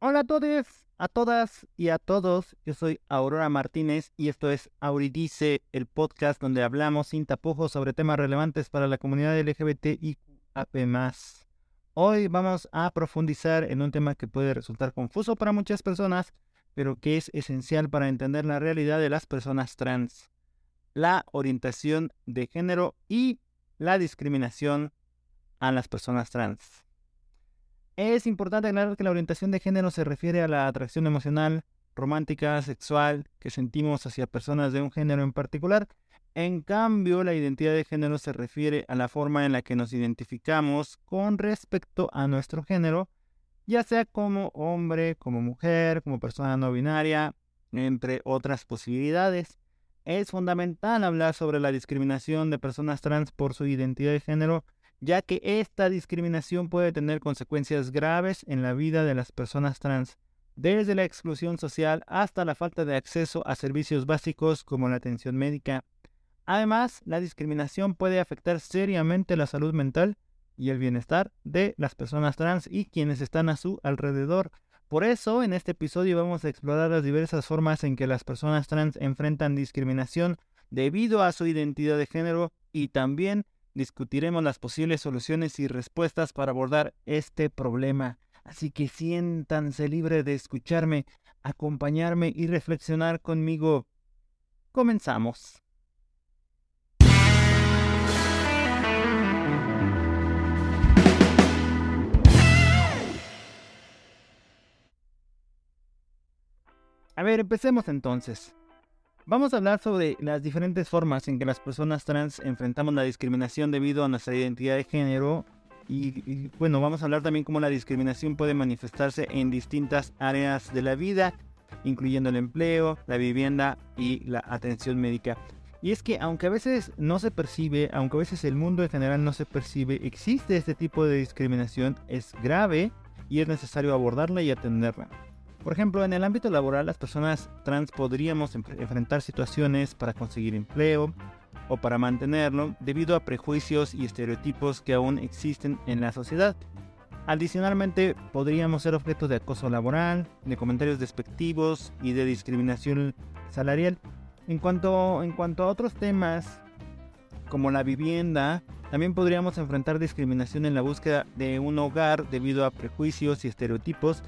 Hola a todos, a todas y a todos. Yo soy Aurora Martínez y esto es Auridice, el podcast donde hablamos sin tapujos sobre temas relevantes para la comunidad LGBTIQAP+. Hoy vamos a profundizar en un tema que puede resultar confuso para muchas personas, pero que es esencial para entender la realidad de las personas trans, la orientación de género y la discriminación a las personas trans. Es importante aclarar que la orientación de género se refiere a la atracción emocional, romántica, sexual que sentimos hacia personas de un género en particular. En cambio, la identidad de género se refiere a la forma en la que nos identificamos con respecto a nuestro género, ya sea como hombre, como mujer, como persona no binaria, entre otras posibilidades. Es fundamental hablar sobre la discriminación de personas trans por su identidad de género ya que esta discriminación puede tener consecuencias graves en la vida de las personas trans, desde la exclusión social hasta la falta de acceso a servicios básicos como la atención médica. Además, la discriminación puede afectar seriamente la salud mental y el bienestar de las personas trans y quienes están a su alrededor. Por eso, en este episodio vamos a explorar las diversas formas en que las personas trans enfrentan discriminación debido a su identidad de género y también discutiremos las posibles soluciones y respuestas para abordar este problema. Así que siéntanse libre de escucharme, acompañarme y reflexionar conmigo. Comenzamos. A ver, empecemos entonces. Vamos a hablar sobre las diferentes formas en que las personas trans enfrentamos la discriminación debido a nuestra identidad de género y, bueno, vamos a hablar también cómo la discriminación puede manifestarse en distintas áreas de la vida, incluyendo el empleo, la vivienda y la atención médica. Y es que aunque a veces no se percibe, aunque a veces el mundo en general no se percibe, existe este tipo de discriminación, es grave y es necesario abordarla y atenderla. Por ejemplo, en el ámbito laboral las personas trans podríamos enfrentar situaciones para conseguir empleo o para mantenerlo debido a prejuicios y estereotipos que aún existen en la sociedad. Adicionalmente, podríamos ser objeto de acoso laboral, de comentarios despectivos y de discriminación salarial. En cuanto, en cuanto a otros temas como la vivienda, también podríamos enfrentar discriminación en la búsqueda de un hogar debido a prejuicios y estereotipos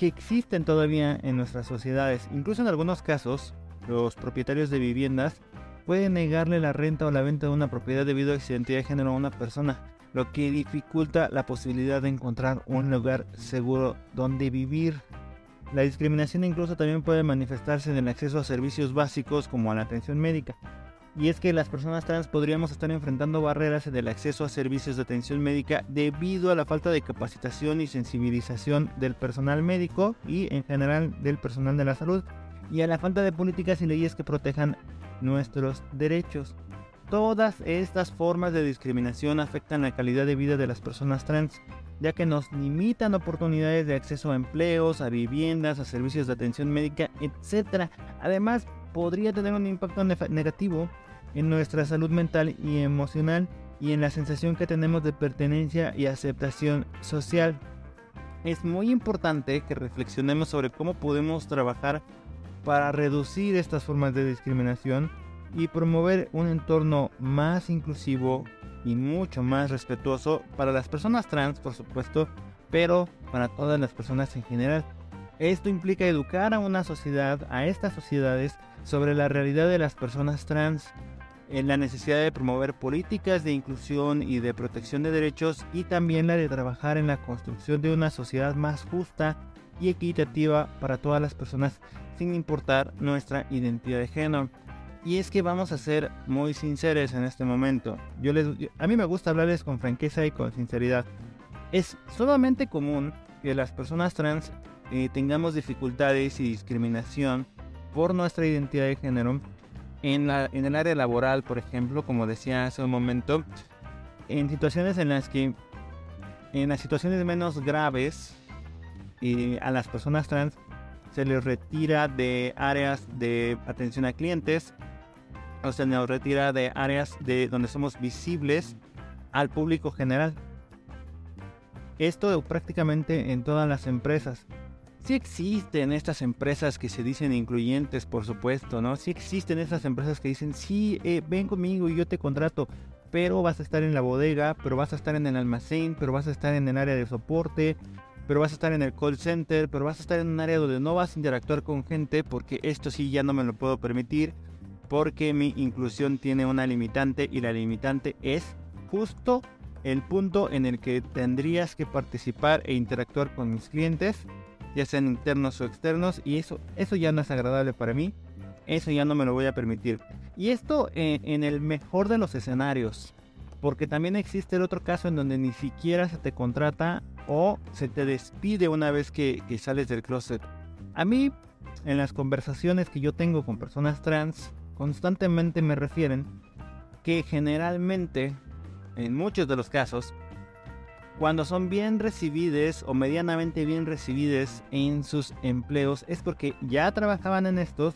que existen todavía en nuestras sociedades. Incluso en algunos casos, los propietarios de viviendas pueden negarle la renta o la venta de una propiedad debido a su identidad de género a una persona, lo que dificulta la posibilidad de encontrar un lugar seguro donde vivir. La discriminación incluso también puede manifestarse en el acceso a servicios básicos como a la atención médica y es que las personas trans podríamos estar enfrentando barreras en el acceso a servicios de atención médica debido a la falta de capacitación y sensibilización del personal médico y en general del personal de la salud y a la falta de políticas y leyes que protejan nuestros derechos. Todas estas formas de discriminación afectan la calidad de vida de las personas trans, ya que nos limitan oportunidades de acceso a empleos, a viviendas, a servicios de atención médica, etc. Además, podría tener un impacto negativo en nuestra salud mental y emocional y en la sensación que tenemos de pertenencia y aceptación social. Es muy importante que reflexionemos sobre cómo podemos trabajar para reducir estas formas de discriminación y promover un entorno más inclusivo y mucho más respetuoso para las personas trans, por supuesto, pero para todas las personas en general. Esto implica educar a una sociedad, a estas sociedades, sobre la realidad de las personas trans, en la necesidad de promover políticas de inclusión y de protección de derechos y también la de trabajar en la construcción de una sociedad más justa y equitativa para todas las personas sin importar nuestra identidad de género. Y es que vamos a ser muy sinceros en este momento. Yo les, a mí me gusta hablarles con franqueza y con sinceridad. Es sumamente común que las personas trans eh, tengamos dificultades y discriminación por nuestra identidad de género en, la, en el área laboral, por ejemplo, como decía hace un momento, en situaciones en las que, en las situaciones menos graves, y a las personas trans se les retira de áreas de atención a clientes, o se nos retira de áreas de donde somos visibles al público general. Esto prácticamente en todas las empresas. Sí existen estas empresas que se dicen incluyentes, por supuesto, ¿no? Sí existen estas empresas que dicen, sí, eh, ven conmigo y yo te contrato, pero vas a estar en la bodega, pero vas a estar en el almacén, pero vas a estar en el área de soporte, pero vas a estar en el call center, pero vas a estar en un área donde no vas a interactuar con gente porque esto sí ya no me lo puedo permitir porque mi inclusión tiene una limitante y la limitante es justo el punto en el que tendrías que participar e interactuar con mis clientes, ya sean internos o externos, y eso, eso ya no es agradable para mí, eso ya no me lo voy a permitir. Y esto en, el mejor de los escenarios, porque también existe el otro caso en donde ni siquiera se te contrata o se te despide una vez que, que sales del closet. A mí, en las conversaciones que yo tengo con personas trans, constantemente me refieren que generalmente en muchos de los casos, cuando son bien recibidas o medianamente bien recibidas en sus empleos es porque ya trabajaban en estos,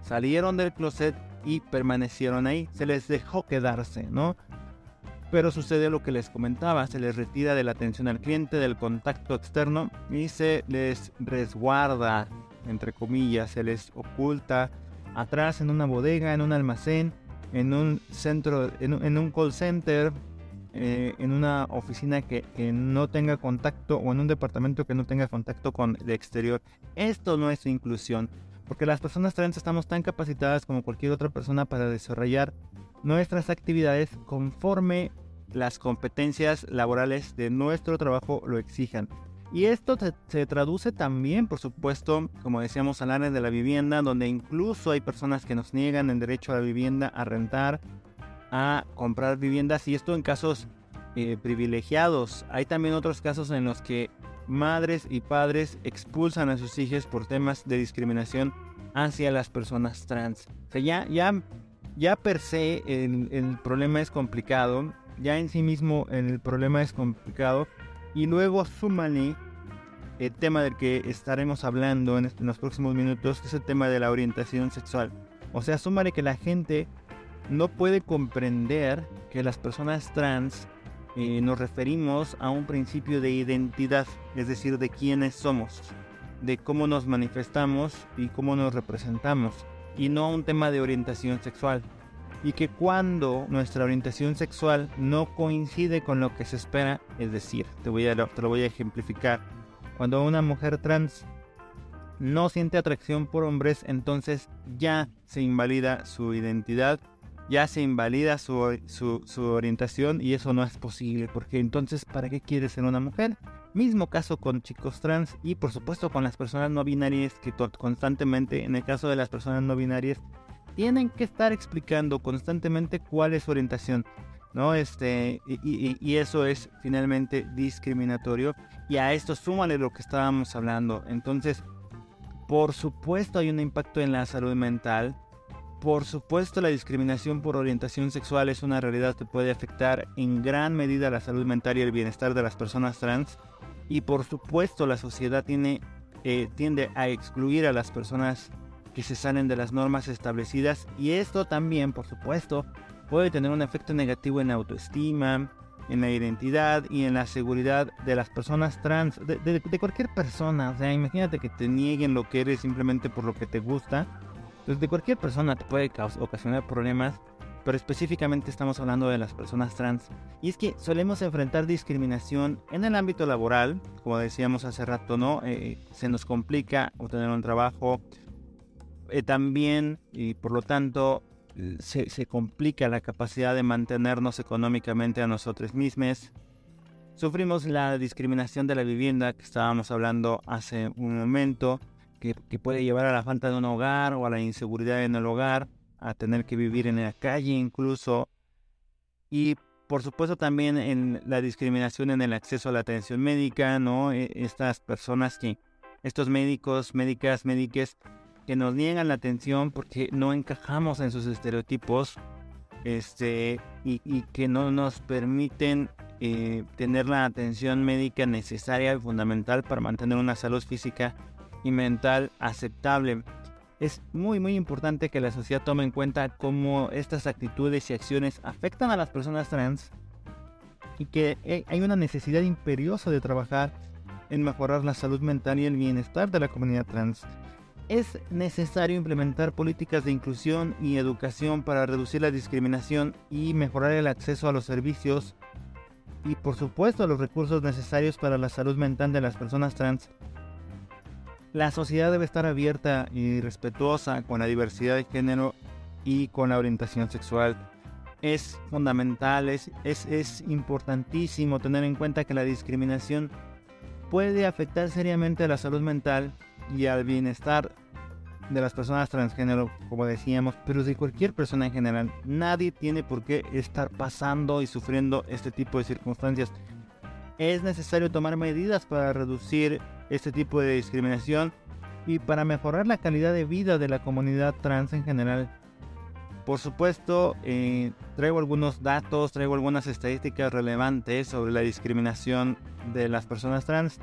salieron del closet y permanecieron ahí, se les dejó quedarse, ¿no? Pero sucede lo que les comentaba, se les retira de la atención al cliente, del contacto externo y se les resguarda, entre comillas, se les oculta atrás en una bodega, en un almacén, en un centro, en un call center, eh, en una oficina que, no tenga contacto o en un departamento que no tenga contacto con el exterior. Esto no es inclusión, porque las personas trans estamos tan capacitadas como cualquier otra persona para desarrollar nuestras actividades conforme las competencias laborales de nuestro trabajo lo exijan. Y esto se, traduce también, por supuesto, como decíamos, al área de la vivienda, donde incluso hay personas que nos niegan el derecho a la vivienda, a rentar a comprar viviendas y esto en casos eh, privilegiados. Hay también otros casos en los que madres y padres expulsan a sus hijos por temas de discriminación hacia las personas trans. O sea, ya, ya, ya per se el, problema es complicado, ya en sí mismo el problema es complicado y luego súmale el tema del que estaremos hablando en los próximos minutos, que es el tema de la orientación sexual. O sea, súmale que la gente no puede comprender que las personas trans eh, nos referimos a un principio de identidad, es decir, de quiénes somos, de cómo nos manifestamos y cómo nos representamos, y no a un tema de orientación sexual. Y que cuando nuestra orientación sexual no coincide con lo que se espera, es decir, te, voy a, te lo voy a ejemplificar, cuando una mujer trans no siente atracción por hombres, entonces ya se invalida su identidad ya se invalida su, su, orientación y eso no es posible, porque entonces, ¿para qué quiere ser una mujer? Mismo caso con chicos trans y por supuesto con las personas no binarias que constantemente, en el caso de las personas no binarias, tienen que estar explicando constantemente cuál es su orientación. ¿no? Este, y, y, eso es finalmente discriminatorio. Y a esto súmale lo que estábamos hablando. Entonces, por supuesto hay un impacto en la salud mental. Por supuesto, la discriminación por orientación sexual es una realidad que puede afectar en gran medida la salud mental y el bienestar de las personas trans. Y por supuesto, la sociedad tiene, eh, tiende a excluir a las personas que se salen de las normas establecidas. Y esto también, por supuesto, puede tener un efecto negativo en la autoestima, en la identidad y en la seguridad de las personas trans, de, de cualquier persona. O sea, imagínate que te nieguen lo que eres simplemente por lo que te gusta entonces, de cualquier persona te puede ocasionar problemas, pero específicamente estamos hablando de las personas trans. Y es que solemos enfrentar discriminación en el ámbito laboral, como decíamos hace rato, ¿no? Eh, se nos complica obtener un trabajo. Eh, también, y por lo tanto, se, se, complica la capacidad de mantenernos económicamente a nosotros mismos. Sufrimos la discriminación de la vivienda que estábamos hablando hace un momento que, puede llevar a la falta de un hogar o a la inseguridad en el hogar, a tener que vivir en la calle incluso. Y por supuesto también en la discriminación en el acceso a la atención médica, ¿no? E, estas personas que, estos médicos, médicas, médiques que nos niegan la atención porque no encajamos en sus estereotipos, este, y, que no nos permiten eh, tener la atención médica necesaria y fundamental para mantener una salud física y mental aceptable. Es muy muy importante que la sociedad tome en cuenta cómo estas actitudes y acciones afectan a las personas trans y que hay una necesidad imperiosa de trabajar en mejorar la salud mental y el bienestar de la comunidad trans. Es necesario implementar políticas de inclusión y educación para reducir la discriminación y mejorar el acceso a los servicios y por supuesto los recursos necesarios para la salud mental de las personas trans. La sociedad debe estar abierta y respetuosa con la diversidad de género y con la orientación sexual. Es fundamental, es, es, importantísimo tener en cuenta que la discriminación puede afectar seriamente a la salud mental y al bienestar de las personas transgénero, como decíamos, pero de cualquier persona en general. Nadie tiene por qué estar pasando y sufriendo este tipo de circunstancias. Es necesario tomar medidas para reducir este tipo de discriminación y para mejorar la calidad de vida de la comunidad trans en general. Por supuesto, eh, traigo algunos datos, traigo algunas estadísticas relevantes sobre la discriminación de las personas trans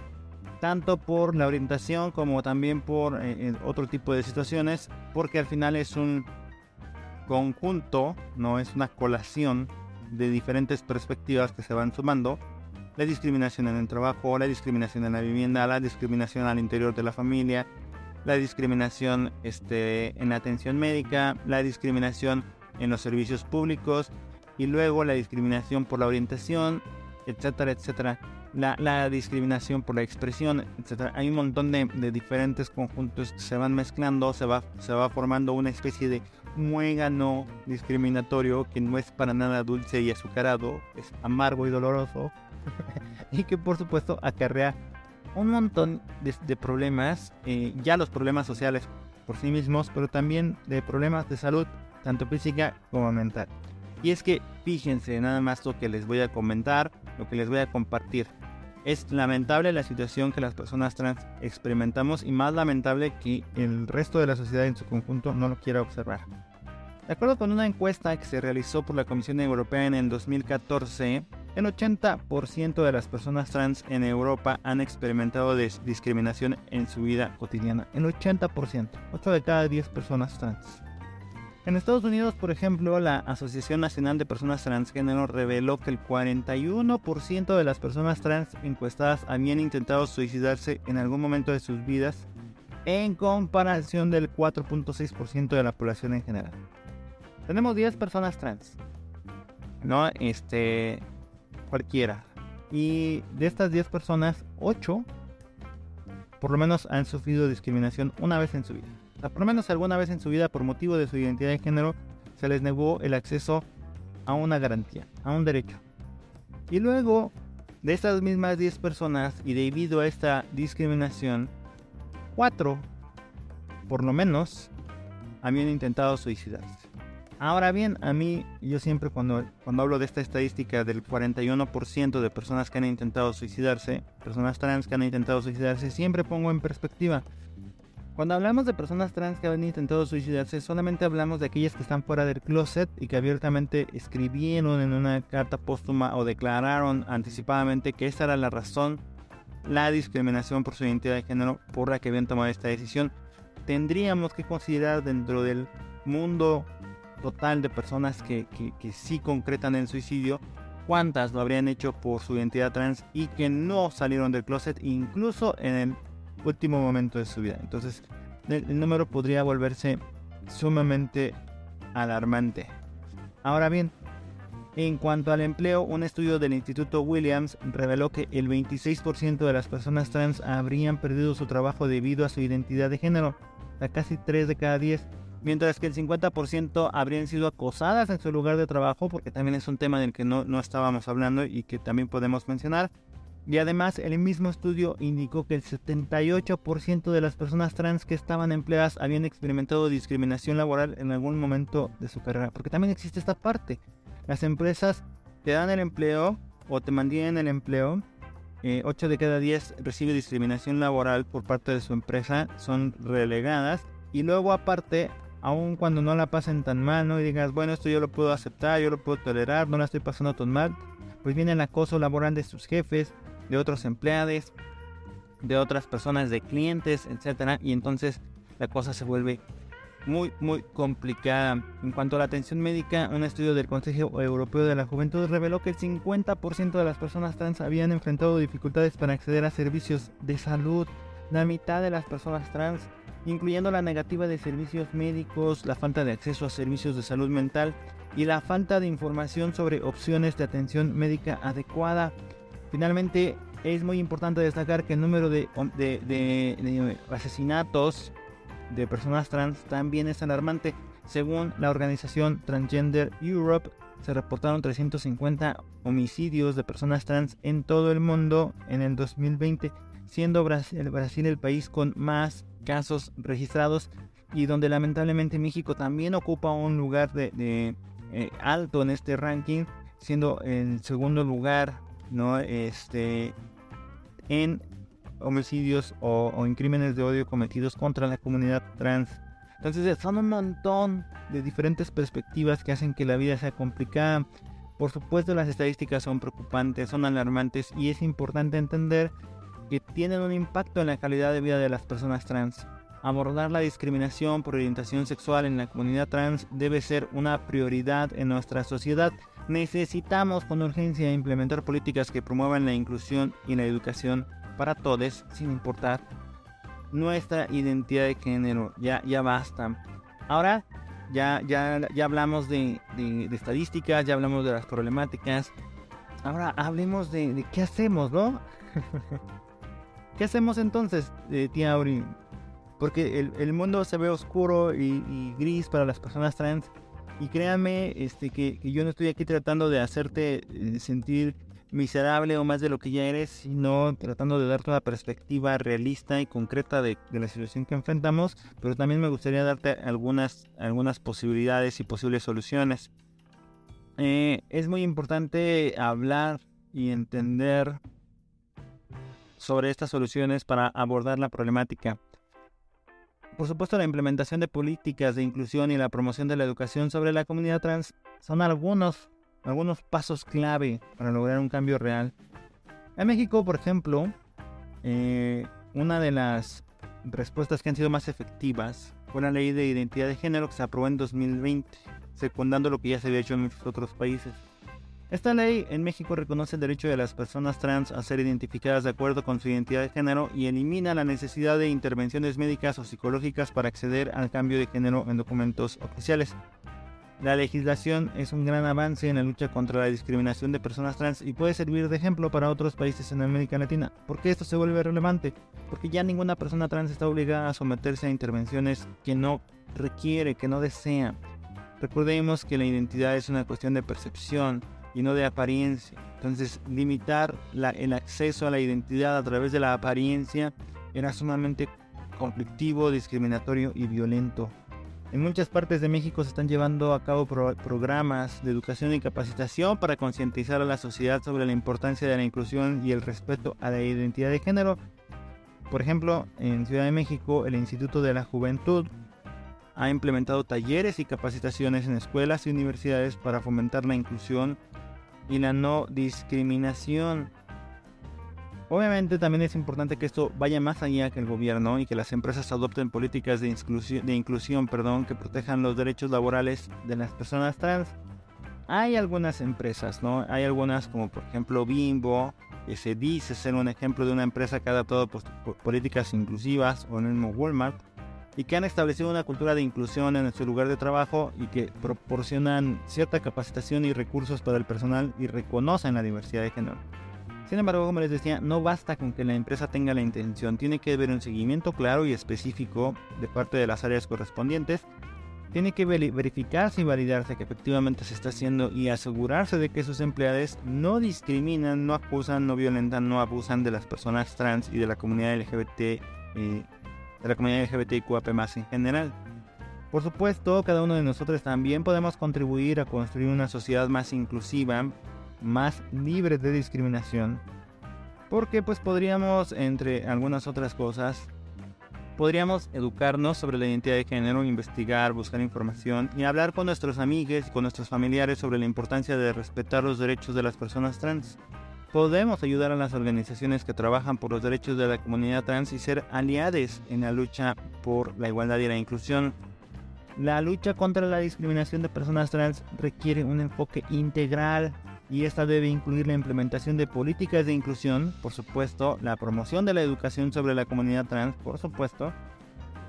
tanto por la orientación como también por eh, otro tipo de situaciones, porque al final es un conjunto, no es una colación de diferentes perspectivas que se van sumando. La discriminación en el trabajo, la discriminación en la vivienda, la discriminación al interior de la familia, la discriminación este, en la atención médica, la discriminación en los servicios públicos y luego la discriminación por la orientación, etcétera, etcétera la, discriminación por la expresión, etc. Hay un montón de, diferentes conjuntos que se van mezclando, se va, se va formando una especie de muégano discriminatorio que no es para nada dulce y azucarado, es amargo y doloroso, y que por supuesto acarrea un montón de, problemas, eh, ya los problemas sociales por sí mismos, pero también de problemas de salud, tanto física como mental. Y es que fíjense nada más lo que les voy a comentar, lo que les voy a compartir. Es lamentable la situación que las personas trans experimentamos y más lamentable que el resto de la sociedad en su conjunto no lo quiera observar. De acuerdo con una encuesta que se realizó por la Comisión Europea en el 2014, el 80% de las personas trans en Europa han experimentado discriminación en su vida cotidiana. El 80%, 8 de cada 10 personas trans. En Estados Unidos, por ejemplo, la Asociación Nacional de Personas Transgénero reveló que el 41% de las personas trans encuestadas habían intentado suicidarse en algún momento de sus vidas, en comparación del 4.6% de la población en general. Tenemos 10 personas trans, ¿no? Este, cualquiera. Y de estas 10 personas, 8 por lo menos han sufrido discriminación una vez en su vida por lo menos alguna vez en su vida por motivo de su identidad de género se les negó el acceso a una garantía, a un derecho. Y luego de estas mismas 10 personas y debido a esta discriminación, 4 por lo menos habían intentado suicidarse. Ahora bien, a mí, yo siempre cuando, cuando hablo de esta estadística del 41% de personas que han intentado suicidarse, personas trans que han intentado suicidarse, siempre pongo en perspectiva cuando hablamos de personas trans que han intentado suicidarse, solamente hablamos de aquellas que están fuera del closet y que abiertamente escribieron en una carta póstuma o declararon anticipadamente que esa era la razón, la discriminación por su identidad de género por la que habían tomado esta decisión. Tendríamos que considerar dentro del mundo total de personas que, sí concretan el suicidio, cuántas lo habrían hecho por su identidad trans y que no salieron del closet, incluso en el último momento de su vida. Entonces, el, número podría volverse sumamente alarmante. Ahora bien, en cuanto al empleo, un estudio del Instituto Williams reveló que el 26% de las personas trans habrían perdido su trabajo debido a su identidad de género, a casi 3 de cada 10, mientras que el 50% habrían sido acosadas en su lugar de trabajo, porque también es un tema del que no, no estábamos hablando y que también podemos mencionar. Y además el mismo estudio indicó que el 78% de las personas trans que estaban empleadas habían experimentado discriminación laboral en algún momento de su carrera. Porque también existe esta parte. Las empresas te dan el empleo o te mantienen el empleo. 8 eh, de cada 10 recibe discriminación laboral por parte de su empresa. Son relegadas. Y luego aparte, aun cuando no la pasen tan mal, ¿no? Y digas, bueno, esto yo lo puedo aceptar, yo lo puedo tolerar, no la estoy pasando tan mal. Pues viene el acoso laboral de sus jefes, de otros empleados, de otras personas, de clientes, etcétera, y entonces la cosa se vuelve muy, muy complicada. En cuanto a la atención médica, un estudio del Consejo Europeo de la Juventud reveló que el 50% de las personas trans habían enfrentado dificultades para acceder a servicios de salud. La mitad de las personas trans, incluyendo la negativa de servicios médicos, la falta de acceso a servicios de salud mental y la falta de información sobre opciones de atención médica adecuada. Finalmente, es muy importante destacar que el número de, de asesinatos de personas trans también es alarmante. Según la organización Transgender Europe, se reportaron 350 homicidios de personas trans en todo el mundo en el 2020, siendo Brasil, Brasil el país con más casos registrados y donde lamentablemente México también ocupa un lugar de, eh, alto en este ranking, siendo el segundo lugar, ¿no? Este, en homicidios o, en crímenes de odio cometidos contra la comunidad trans. Entonces son un montón de diferentes perspectivas que hacen que la vida sea complicada. Por supuesto las estadísticas son preocupantes, son alarmantes y es importante entender que tienen un impacto en la calidad de vida de las personas trans. Abordar la discriminación por orientación sexual en la comunidad trans debe ser una prioridad en nuestra sociedad. Necesitamos con urgencia implementar políticas que promuevan la inclusión y la educación para todos, sin importar nuestra identidad de género. Ya, ya basta. Ahora ya, ya, ya hablamos de, estadísticas, ya hablamos de las problemáticas. Ahora hablemos de, qué hacemos, ¿no? ¿Qué hacemos entonces, eh, tía Auri? Porque el, mundo se ve oscuro y, gris para las personas trans. Y créanme este, que, que, yo no estoy aquí tratando de hacerte eh, sentir miserable o más de lo que ya eres, sino tratando de darte una perspectiva realista y concreta de, la situación que enfrentamos, pero también me gustaría darte algunas, algunas posibilidades y posibles soluciones. Eh, es muy importante hablar y entender sobre estas soluciones para abordar la problemática. Por supuesto, la implementación de políticas de inclusión y la promoción de la educación sobre la comunidad trans son algunos algunos pasos clave para lograr un cambio real. En México, por ejemplo, eh, una de las respuestas que han sido más efectivas fue la ley de identidad de género que se aprobó en 2020, secundando lo que ya se había hecho en muchos otros países. Esta ley en México reconoce el derecho de las personas trans a ser identificadas de acuerdo con su identidad de género y elimina la necesidad de intervenciones médicas o psicológicas para acceder al cambio de género en documentos oficiales. La legislación es un gran avance en la lucha contra la discriminación de personas trans y puede servir de ejemplo para otros países en América Latina. ¿Por qué esto se vuelve relevante? Porque ya ninguna persona trans está obligada a someterse a intervenciones que no requiere, que no desea. Recordemos que la identidad es una cuestión de percepción y no de apariencia. Entonces, limitar el acceso a la identidad a través de la apariencia era sumamente conflictivo, discriminatorio y violento. En muchas partes de México se están llevando a cabo programas de educación y capacitación para concientizar a la sociedad sobre la importancia de la inclusión y el respeto a la identidad de género. Por ejemplo, en Ciudad de México, el Instituto de la Juventud ha implementado talleres y capacitaciones en escuelas y universidades para fomentar la inclusión y la no discriminación. Obviamente también es importante que esto vaya más allá que el gobierno y que las empresas adopten políticas de inclusión, de inclusión perdón, que protejan los derechos laborales de las personas trans. Hay algunas empresas, ¿no? Hay algunas como por ejemplo Bimbo, que se dice ser un ejemplo de una empresa que ha adoptado políticas inclusivas, o en el mismo Walmart, y que han establecido una cultura de inclusión en su lugar de trabajo y que proporcionan cierta capacitación y recursos para el personal y reconocen la diversidad de género. Sin embargo, como les decía, no basta con que la empresa tenga la intención, tiene que haber un seguimiento claro y específico de parte de las áreas correspondientes. Tiene que verificarse y validarse que efectivamente se está haciendo y asegurarse de que sus empleados no discriminan, no acusan, no violentan, no abusan de las personas trans y de la comunidad LGBT, eh, de la comunidad LGBTQAP+ en general. Por supuesto, cada uno de nosotros también podemos contribuir a construir una sociedad más inclusiva más libres de discriminación. Porque pues podríamos, entre algunas otras cosas, podríamos educarnos sobre la identidad de género, investigar, buscar información y hablar con nuestros amigos y con nuestros familiares sobre la importancia de respetar los derechos de las personas trans. Podemos ayudar a las organizaciones que trabajan por los derechos de la comunidad trans y ser aliados en la lucha por la igualdad y la inclusión. La lucha contra la discriminación de personas trans requiere un enfoque integral y esta debe incluir la implementación de políticas de inclusión, por supuesto, la promoción de la educación sobre la comunidad trans, por supuesto,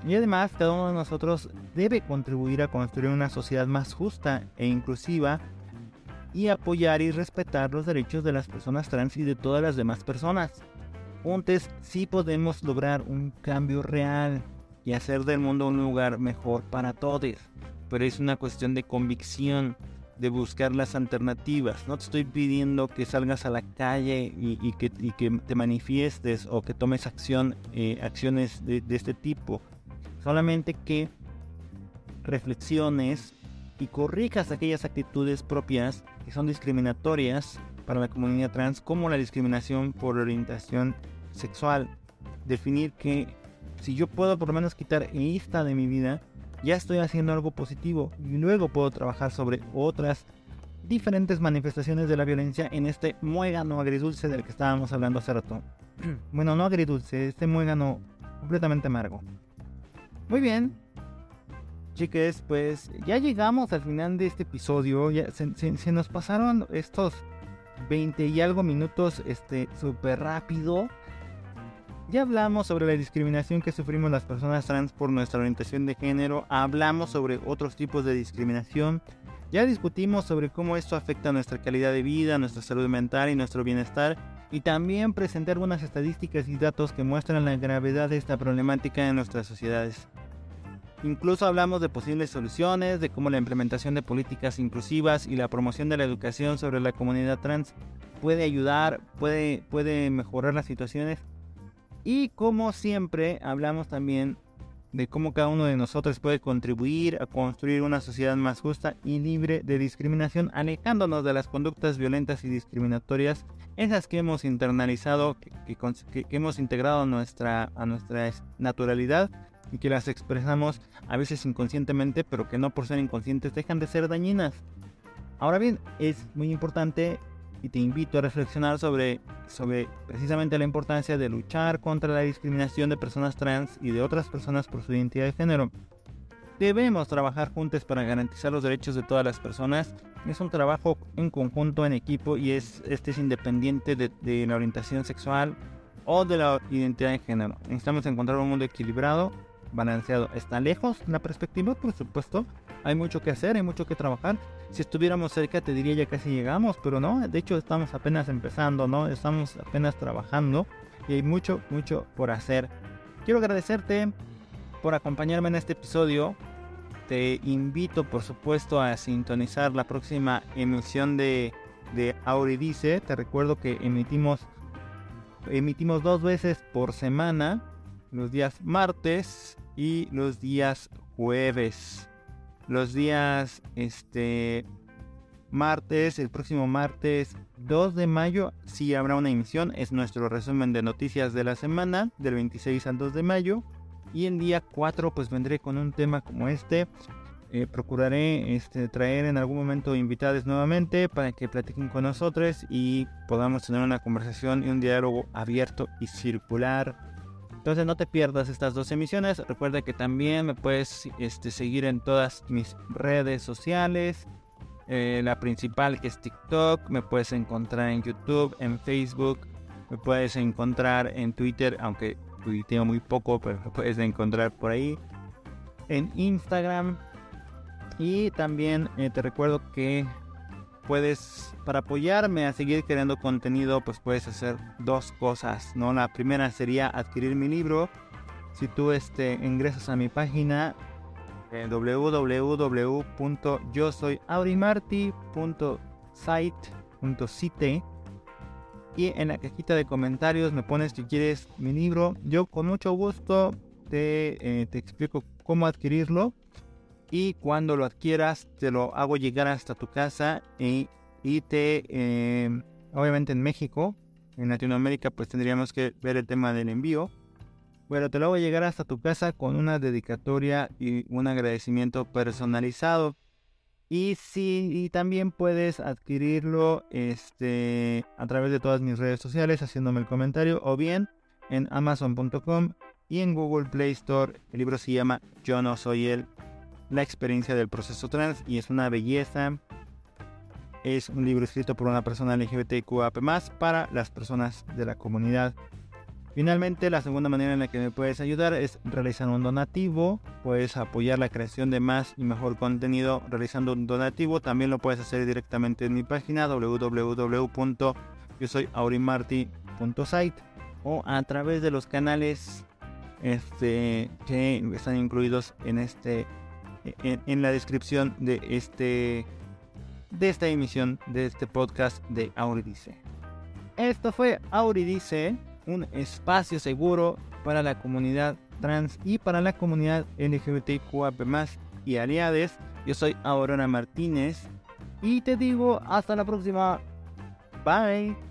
y además cada uno de nosotros debe contribuir a construir una sociedad más justa e inclusiva y apoyar y respetar los derechos de las personas trans y de todas las demás personas. Juntos sí podemos lograr un cambio real y hacer del mundo un lugar mejor para todos, pero es una cuestión de convicción de buscar las alternativas. No te estoy pidiendo que salgas a la calle y, que, te manifiestes o que tomes acción, eh, acciones de, de este tipo. Solamente que reflexiones y corrijas aquellas actitudes propias que son discriminatorias para la comunidad trans, como la discriminación por orientación sexual. Definir que si yo puedo por lo menos quitar esta de mi vida, ya estoy haciendo algo positivo y luego puedo trabajar sobre otras diferentes manifestaciones de la violencia en este muégano agridulce del que estábamos hablando hace rato. bueno, no agridulce, este muégano completamente amargo. Muy bien. Chicas, pues ya llegamos al final de este episodio. Ya se, nos pasaron estos 20 y algo minutos este súper rápido. Ya hablamos sobre la discriminación que sufrimos las personas trans por nuestra orientación de género, hablamos sobre otros tipos de discriminación, ya discutimos sobre cómo esto afecta nuestra calidad de vida, nuestra salud mental y nuestro bienestar, y también presenté algunas estadísticas y datos que muestran la gravedad de esta problemática en nuestras sociedades. Incluso hablamos de posibles soluciones, de cómo la implementación de políticas inclusivas y la promoción de la educación sobre la comunidad trans puede ayudar, puede, puede mejorar las situaciones. Y como siempre, hablamos también de cómo cada uno de nosotros puede contribuir a construir una sociedad más justa y libre de discriminación, alejándonos de las conductas violentas y discriminatorias, esas que hemos internalizado, que, hemos integrado nuestra, a nuestra naturalidad y que las expresamos a veces inconscientemente, pero que no por ser inconscientes dejan de ser dañinas. Ahora bien, es muy importante y te invito a reflexionar sobre, sobre precisamente la importancia de luchar contra la discriminación de personas trans y de otras personas por su identidad de género. Debemos trabajar juntos para garantizar los derechos de todas las personas. Es un trabajo en conjunto, en equipo y es, este es independiente de, de la orientación sexual o de la identidad de género. Necesitamos encontrar un mundo equilibrado, balanceado. Está lejos la perspectiva, por supuesto, hay mucho que hacer, hay mucho que trabajar. Si estuviéramos cerca te diría ya casi llegamos, pero no, de hecho estamos apenas empezando, ¿no? Estamos apenas trabajando y hay mucho, mucho por hacer. Quiero agradecerte por acompañarme en este episodio. Te invito, por supuesto, a sintonizar la próxima emisión de, de Auridice. Te recuerdo que emitimos, emitimos dos veces por semana, los días martes y los días jueves los días este martes, el próximo martes 2 de mayo, sí habrá una emisión. Es nuestro resumen de noticias de la semana, del 26 al 2 de mayo. Y el día 4 pues vendré con un tema como este. Eh, procuraré este, traer en algún momento invitados nuevamente para que platiquen con nosotros y podamos tener una conversación y un diálogo abierto y circular entonces no te pierdas estas dos emisiones. Recuerda que también me puedes este, seguir en todas mis redes sociales. Eh, la principal que es TikTok. Me puedes encontrar en YouTube, en Facebook. Me puedes encontrar en Twitter, aunque tuiteo muy poco, pero me puedes encontrar por ahí. En Instagram. Y también eh, te recuerdo que puedes, para apoyarme a seguir creando contenido, pues puedes hacer dos cosas, ¿no? La primera sería adquirir mi libro. Si tú este, ingresas a mi página eh, www.yosoyaudimarty.site.site y en la cajita de comentarios me pones si quieres mi libro. Yo con mucho gusto te, eh, te explico cómo adquirirlo y cuando lo adquieras te lo hago llegar hasta tu casa y, y te, em, obviamente en México, en Latinoamérica pues tendríamos que ver el tema del envío. Bueno, te lo hago llegar hasta tu casa con una dedicatoria y un agradecimiento personalizado. Y sí, y también puedes adquirirlo este, a través de todas mis redes sociales haciéndome el comentario o bien en amazon.com y en Google Play Store. El libro se llama Yo no soy él la experiencia del proceso trans y es una belleza. Es un libro escrito por una persona LGBTQAP+, para las personas de la comunidad. Finalmente, la segunda manera en la que me puedes ayudar es realizar un donativo. Puedes apoyar la creación de más y mejor contenido realizando un donativo. También lo puedes hacer directamente en mi página www.yosoyaurimarty.site o a través de los canales este, que están incluidos en este en, la descripción de este de esta emisión de este podcast de Auridice. Esto fue Auridice, un espacio seguro para la comunidad trans y para la comunidad LGBTQAP+ y aliades. Yo soy Aurora Martínez y te digo hasta la próxima. Bye.